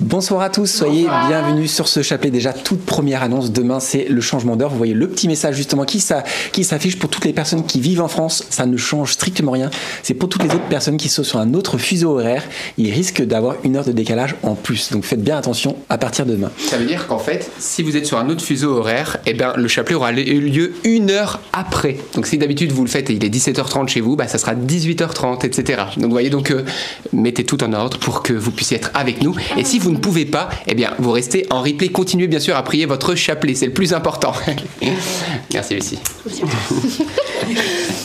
Bonsoir à tous, soyez bienvenus sur ce chapelet. Déjà, toute première annonce, demain c'est le changement d'heure. Vous voyez le petit message justement qui, qui s'affiche pour toutes les personnes qui vivent en France. Ça ne change strictement rien. C'est pour toutes les autres personnes qui sont sur un autre fuseau horaire. Ils risquent d'avoir une heure de décalage en plus. Donc faites bien attention à partir de demain. Ça veut dire qu'en fait, si vous êtes sur un autre fuseau horaire, eh ben, le chapelet aura lieu une heure après. Donc si d'habitude vous le faites et il est 17h30 chez vous, bah, ça sera 18h30, etc. Donc vous voyez, donc euh, mettez tout en ordre pour que vous puissiez être avec nous. Et si vous ne pouvez pas, eh bien, vous restez en replay. Continuez bien sûr à prier votre chapelet, c'est le plus important. Merci Lucie.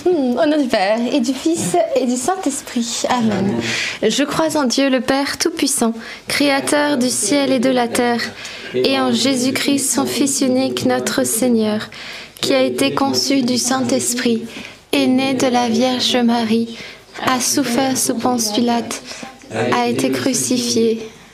Au nom du Père et du Fils et du Saint-Esprit. Amen. Je crois en Dieu le Père Tout-Puissant, Créateur du ciel et de la terre, et en Jésus-Christ, son Fils unique, notre Seigneur, qui a été conçu du Saint-Esprit, est né de la Vierge Marie, a souffert sous Ponce Pilate, a été crucifié,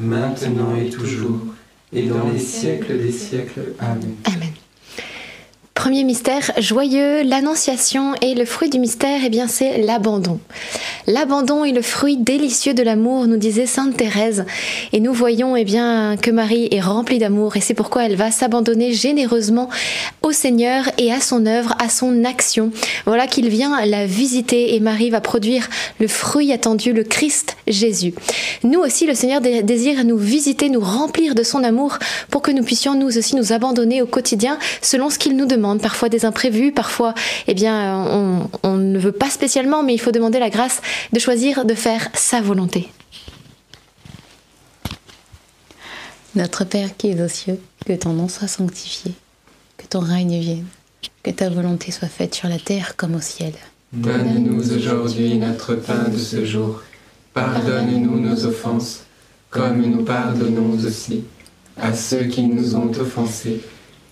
maintenant et toujours, et dans les siècles des siècles. Amen. Premier mystère joyeux, l'annonciation et le fruit du mystère, eh bien c'est l'abandon. L'abandon est le fruit délicieux de l'amour, nous disait sainte Thérèse, et nous voyons eh bien que Marie est remplie d'amour et c'est pourquoi elle va s'abandonner généreusement au Seigneur et à son œuvre, à son action. Voilà qu'il vient la visiter et Marie va produire le fruit attendu, le Christ Jésus. Nous aussi, le Seigneur désire nous visiter, nous remplir de son amour pour que nous puissions nous aussi nous abandonner au quotidien selon ce qu'il nous demande parfois des imprévus, parfois, eh bien, on, on ne veut pas spécialement, mais il faut demander la grâce de choisir de faire sa volonté. Notre Père qui es aux cieux, que ton nom soit sanctifié, que ton règne vienne, que ta volonté soit faite sur la terre comme au ciel. Donne-nous aujourd'hui notre pain de ce jour. Pardonne-nous nos offenses, comme nous pardonnons aussi à ceux qui nous ont offensés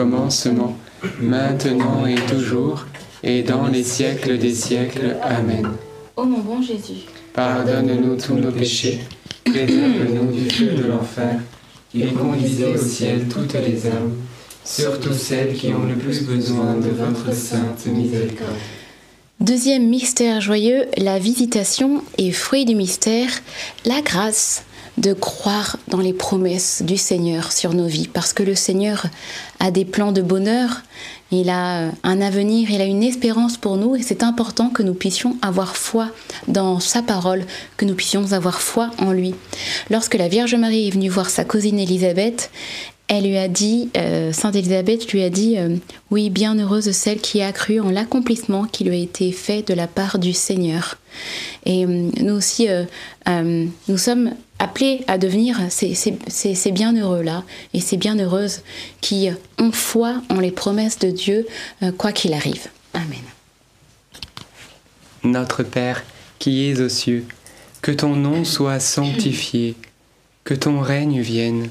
commencement, maintenant et toujours, et dans les siècles des siècles. Amen. Ô mon bon Jésus, Pardonne-nous tous nos péchés, préserve-nous du feu de l'enfer, et conduisez au ciel toutes les âmes, surtout celles qui ont le plus besoin de votre sainte miséricorde. Deuxième mystère joyeux, la visitation et fruit du mystère, la grâce de croire dans les promesses du Seigneur sur nos vies, parce que le Seigneur a des plans de bonheur, il a un avenir, il a une espérance pour nous, et c'est important que nous puissions avoir foi dans sa parole, que nous puissions avoir foi en lui. Lorsque la Vierge Marie est venue voir sa cousine Élisabeth, elle lui a dit, euh, Sainte Élisabeth lui a dit, euh, oui, bienheureuse celle qui a cru en l'accomplissement qui lui a été fait de la part du Seigneur. Et euh, nous aussi, nous sommes appelés à devenir ces, ces, bienheureux-là et ces bienheureuses qui ont foi en les promesses de Dieu, quoi qu'il arrive. Amen. Notre Père, qui es aux cieux, que ton nom soit sanctifié, que ton règne vienne,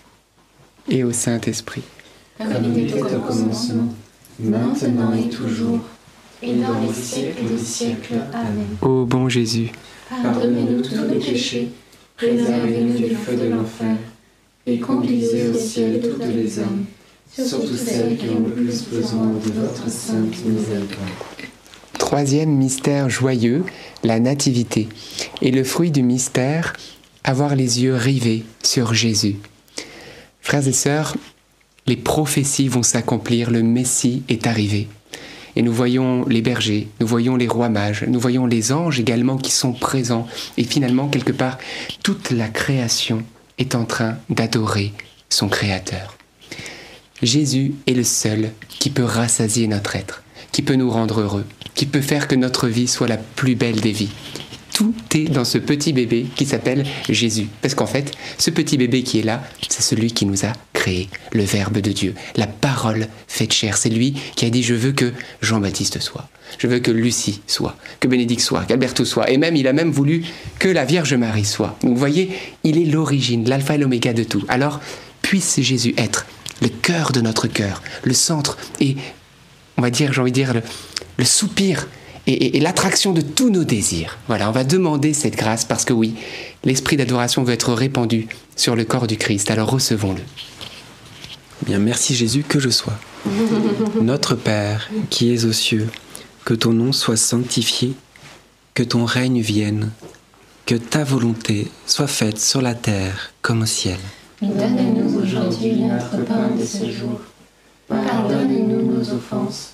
et au Saint-Esprit. Comme il était au commencement, maintenant et toujours, et dans les siècles des siècles. Amen. Ô bon Jésus, Pardonnez-nous tous nos péchés, préservez-nous du feu de l'enfer, et conduisez au ciel toutes les âmes, surtout celles qui ont le plus besoin de votre sainte miséricorde. Troisième mystère joyeux, la Nativité. Et le fruit du mystère, avoir les yeux rivés sur Jésus. Frères et sœurs, les prophéties vont s'accomplir, le Messie est arrivé. Et nous voyons les bergers, nous voyons les rois mages, nous voyons les anges également qui sont présents. Et finalement, quelque part, toute la création est en train d'adorer son Créateur. Jésus est le seul qui peut rassasier notre être, qui peut nous rendre heureux, qui peut faire que notre vie soit la plus belle des vies. Tout est dans ce petit bébé qui s'appelle Jésus. Parce qu'en fait, ce petit bébé qui est là, c'est celui qui nous a créé, le Verbe de Dieu, la parole faite chair. C'est lui qui a dit je veux que Jean-Baptiste soit, je veux que Lucie soit, que Bénédicte soit, qu'Alberto soit. Et même, il a même voulu que la Vierge Marie soit. Vous voyez, il est l'origine, l'alpha et l'oméga de tout. Alors, puisse Jésus être le cœur de notre cœur, le centre et, on va dire, j'ai envie de dire, le soupir et, et- et l'attraction de tous nos désirs. Voilà, on va demander cette grâce parce que oui, l'esprit d'adoration veut être répandu sur le corps du Christ. Alors recevons-le. Bien, merci Jésus que je sois. Notre Père qui es aux cieux, que ton nom soit sanctifié, que ton règne vienne, que ta volonté soit faite sur la terre comme au ciel. Donne-nous aujourd'hui notre pain de ce jour. Pardonne-nous nos offenses,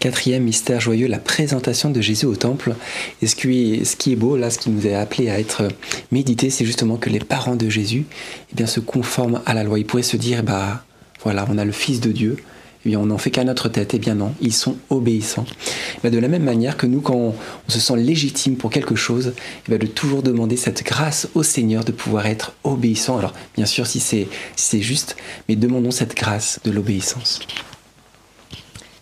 Quatrième mystère joyeux, la présentation de Jésus au temple. Et ce qui est, beau, là, ce qui nous est appelé à être médité, c'est justement que les parents de Jésus eh bien, se conforment à la loi. Ils pourraient se dire, bah voilà, on a le Fils de Dieu, eh bien, on n'en fait qu'à notre tête. Eh bien non, ils sont obéissants. Eh de la même manière que nous, quand on, se sent légitime pour quelque chose, eh de toujours demander cette grâce au Seigneur de pouvoir être obéissant. Alors, bien sûr, si c'est juste, mais demandons cette grâce de l'obéissance.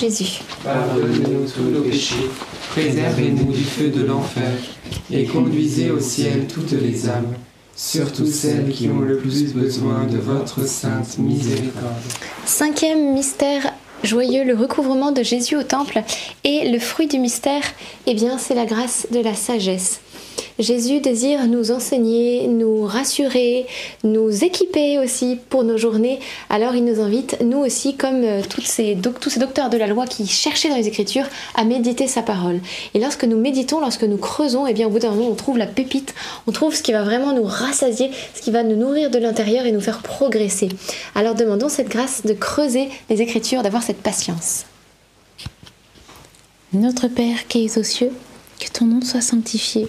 Jésus, Pardonnez-nous tous nos péchés, préservez-nous du feu de l'enfer, et conduisez au ciel toutes les âmes, surtout celles qui ont le plus besoin de votre sainte miséricorde. cinquième mystère joyeux, le recouvrement de Jésus au temple. Et le fruit du mystère, eh bien, c'est la grâce de la sagesse. Jésus désire nous enseigner, nous rassurer, nous équiper aussi pour nos journées. Alors il nous invite, nous aussi, comme euh, tous ces docteurs de la loi qui cherchaient dans les Écritures, à méditer sa parole. Et lorsque nous méditons, lorsque nous creusons, eh bien au bout d'un moment, on trouve la pépite, on trouve ce qui va vraiment nous rassasier, ce qui va nous nourrir de l'intérieur et nous faire progresser. Alors demandons cette grâce de creuser les Écritures, d'avoir cette patience. Notre Père qui es aux cieux, que ton nom soit sanctifié,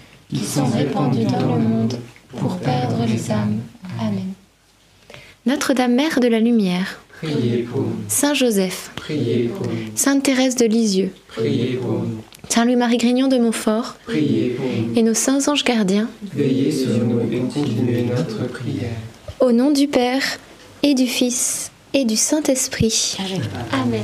qui sont répandus dans le monde pour perdre les âmes. Amen. Notre-Dame Mère de la Lumière, Priez pour nous, Saint Joseph, priez pour nous, Sainte Thérèse de Lisieux, priez pour nous, Saint Louis-Marie Grignon de Montfort priez pour nous. et nos saints anges gardiens, Veillez sur nous et continuez notre prière. au nom du Père et du Fils et du Saint-Esprit. Amen.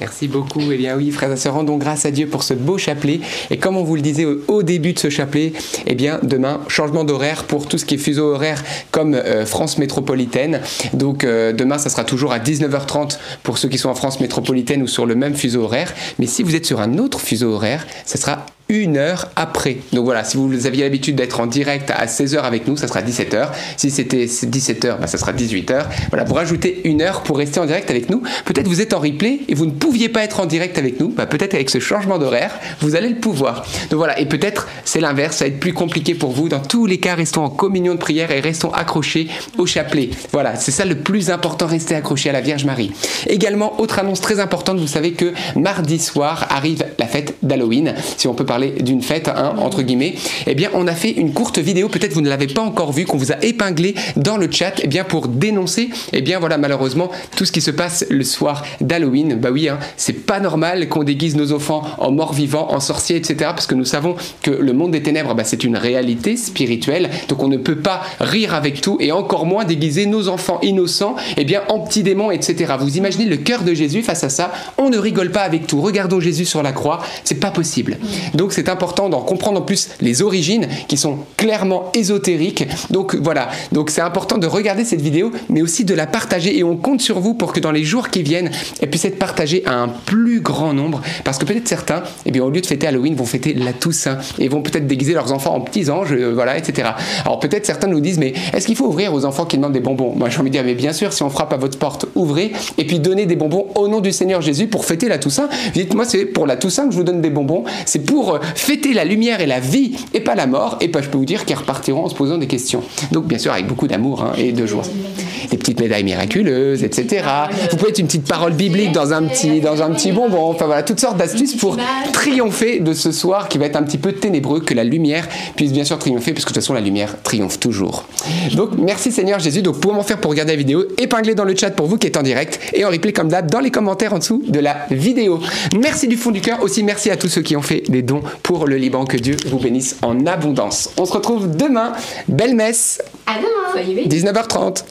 Merci beaucoup. Eh bien oui, frères et sœurs, rendons grâce à Dieu pour ce beau chapelet. Et comme on vous le disait au, début de ce chapelet, eh bien demain, changement d'horaire pour tout ce qui est fuseau horaire comme euh, France métropolitaine. Donc euh, demain, ça sera toujours à 19h30 pour ceux qui sont en France métropolitaine ou sur le même fuseau horaire. Mais si vous êtes sur un autre fuseau horaire, ça sera une heure après. Donc voilà, si vous aviez l'habitude d'être en direct à 16h avec nous, ça sera 17h. Si c'était 17h, bah, ça sera 18h. Voilà, vous rajoutez une heure pour rester en direct avec nous. Peut-être vous êtes en replay et vous ne pouviez pas être en direct avec nous. Bah, peut-être avec ce changement d'horaire, vous allez le pouvoir. Donc voilà, et peut-être c'est l'inverse, ça va être plus compliqué pour vous. Dans tous les cas, restons en communion de prière et restons accrochés au chapelet. Voilà, c'est ça le plus important, rester accroché à la Vierge Marie. Également, autre annonce très importante, vous savez que mardi soir arrive la fête d'Halloween. Si on peut parler parler d'une fête, hein, entre guillemets, eh bien, on a fait une courte vidéo, peut-être vous ne l'avez pas encore vue, qu'on vous a épinglée dans le chat, eh bien, pour dénoncer, eh bien, voilà, malheureusement, tout ce qui se passe le soir d'Halloween. Bah oui, hein, c'est pas normal qu'on déguise nos enfants en morts vivants, en sorciers, etc., parce que nous savons que le monde des ténèbres, bah, c'est une réalité spirituelle, donc on ne peut pas rire avec tout, et encore moins déguiser nos enfants innocents, eh bien, en petits démons, etc. Vous imaginez le cœur de Jésus face à ça On ne rigole pas avec tout. Regardons Jésus sur la croix, c'est pas possible. Donc c'est important d'en comprendre en plus les origines qui sont clairement ésotériques. Donc voilà, donc c'est important de regarder cette vidéo, mais aussi de la partager. Et on compte sur vous pour que dans les jours qui viennent, elle puisse être partagée à un plus grand nombre, parce que peut-être certains, eh bien au lieu de fêter Halloween, vont fêter la Toussaint. Et vont peut-être déguiser leurs enfants en petits anges, euh, voilà, etc. Alors peut-être certains nous disent, mais est-ce qu'il faut ouvrir aux enfants qui demandent des bonbons? Moi j'ai envie de dire, mais bien sûr, si on frappe à votre porte, ouvrez. Et puis donnez des bonbons au nom du Seigneur Jésus pour fêter la Toussaint. Dites-moi, c'est pour la Toussaint que je vous donne des bonbons, c'est pour fêter la lumière et la vie et pas la mort. Et pas, je peux vous dire qu'ils repartiront en se posant des questions. Donc bien sûr avec beaucoup d'amour hein, et de joie. Des petites médailles miraculeuses, etc. Vous pouvez être une petite parole biblique dans un petit, dans un petit bonbon. Enfin voilà, toutes sortes d'astuces pour triompher de ce soir qui va être un petit peu ténébreux, que la lumière puisse bien sûr triompher, puisque de toute façon la lumière triomphe toujours. Donc merci Seigneur Jésus. Donc pour m'en faire pour regarder la vidéo, épinglez dans le chat pour vous qui êtes en direct et en replay comme d'hab dans les commentaires en dessous de la vidéo. Merci du fond du cœur. Aussi merci à tous ceux qui ont fait des dons pour le Liban. Que Dieu vous bénisse en abondance. On se retrouve demain. Belle messe. À demain. 19h30.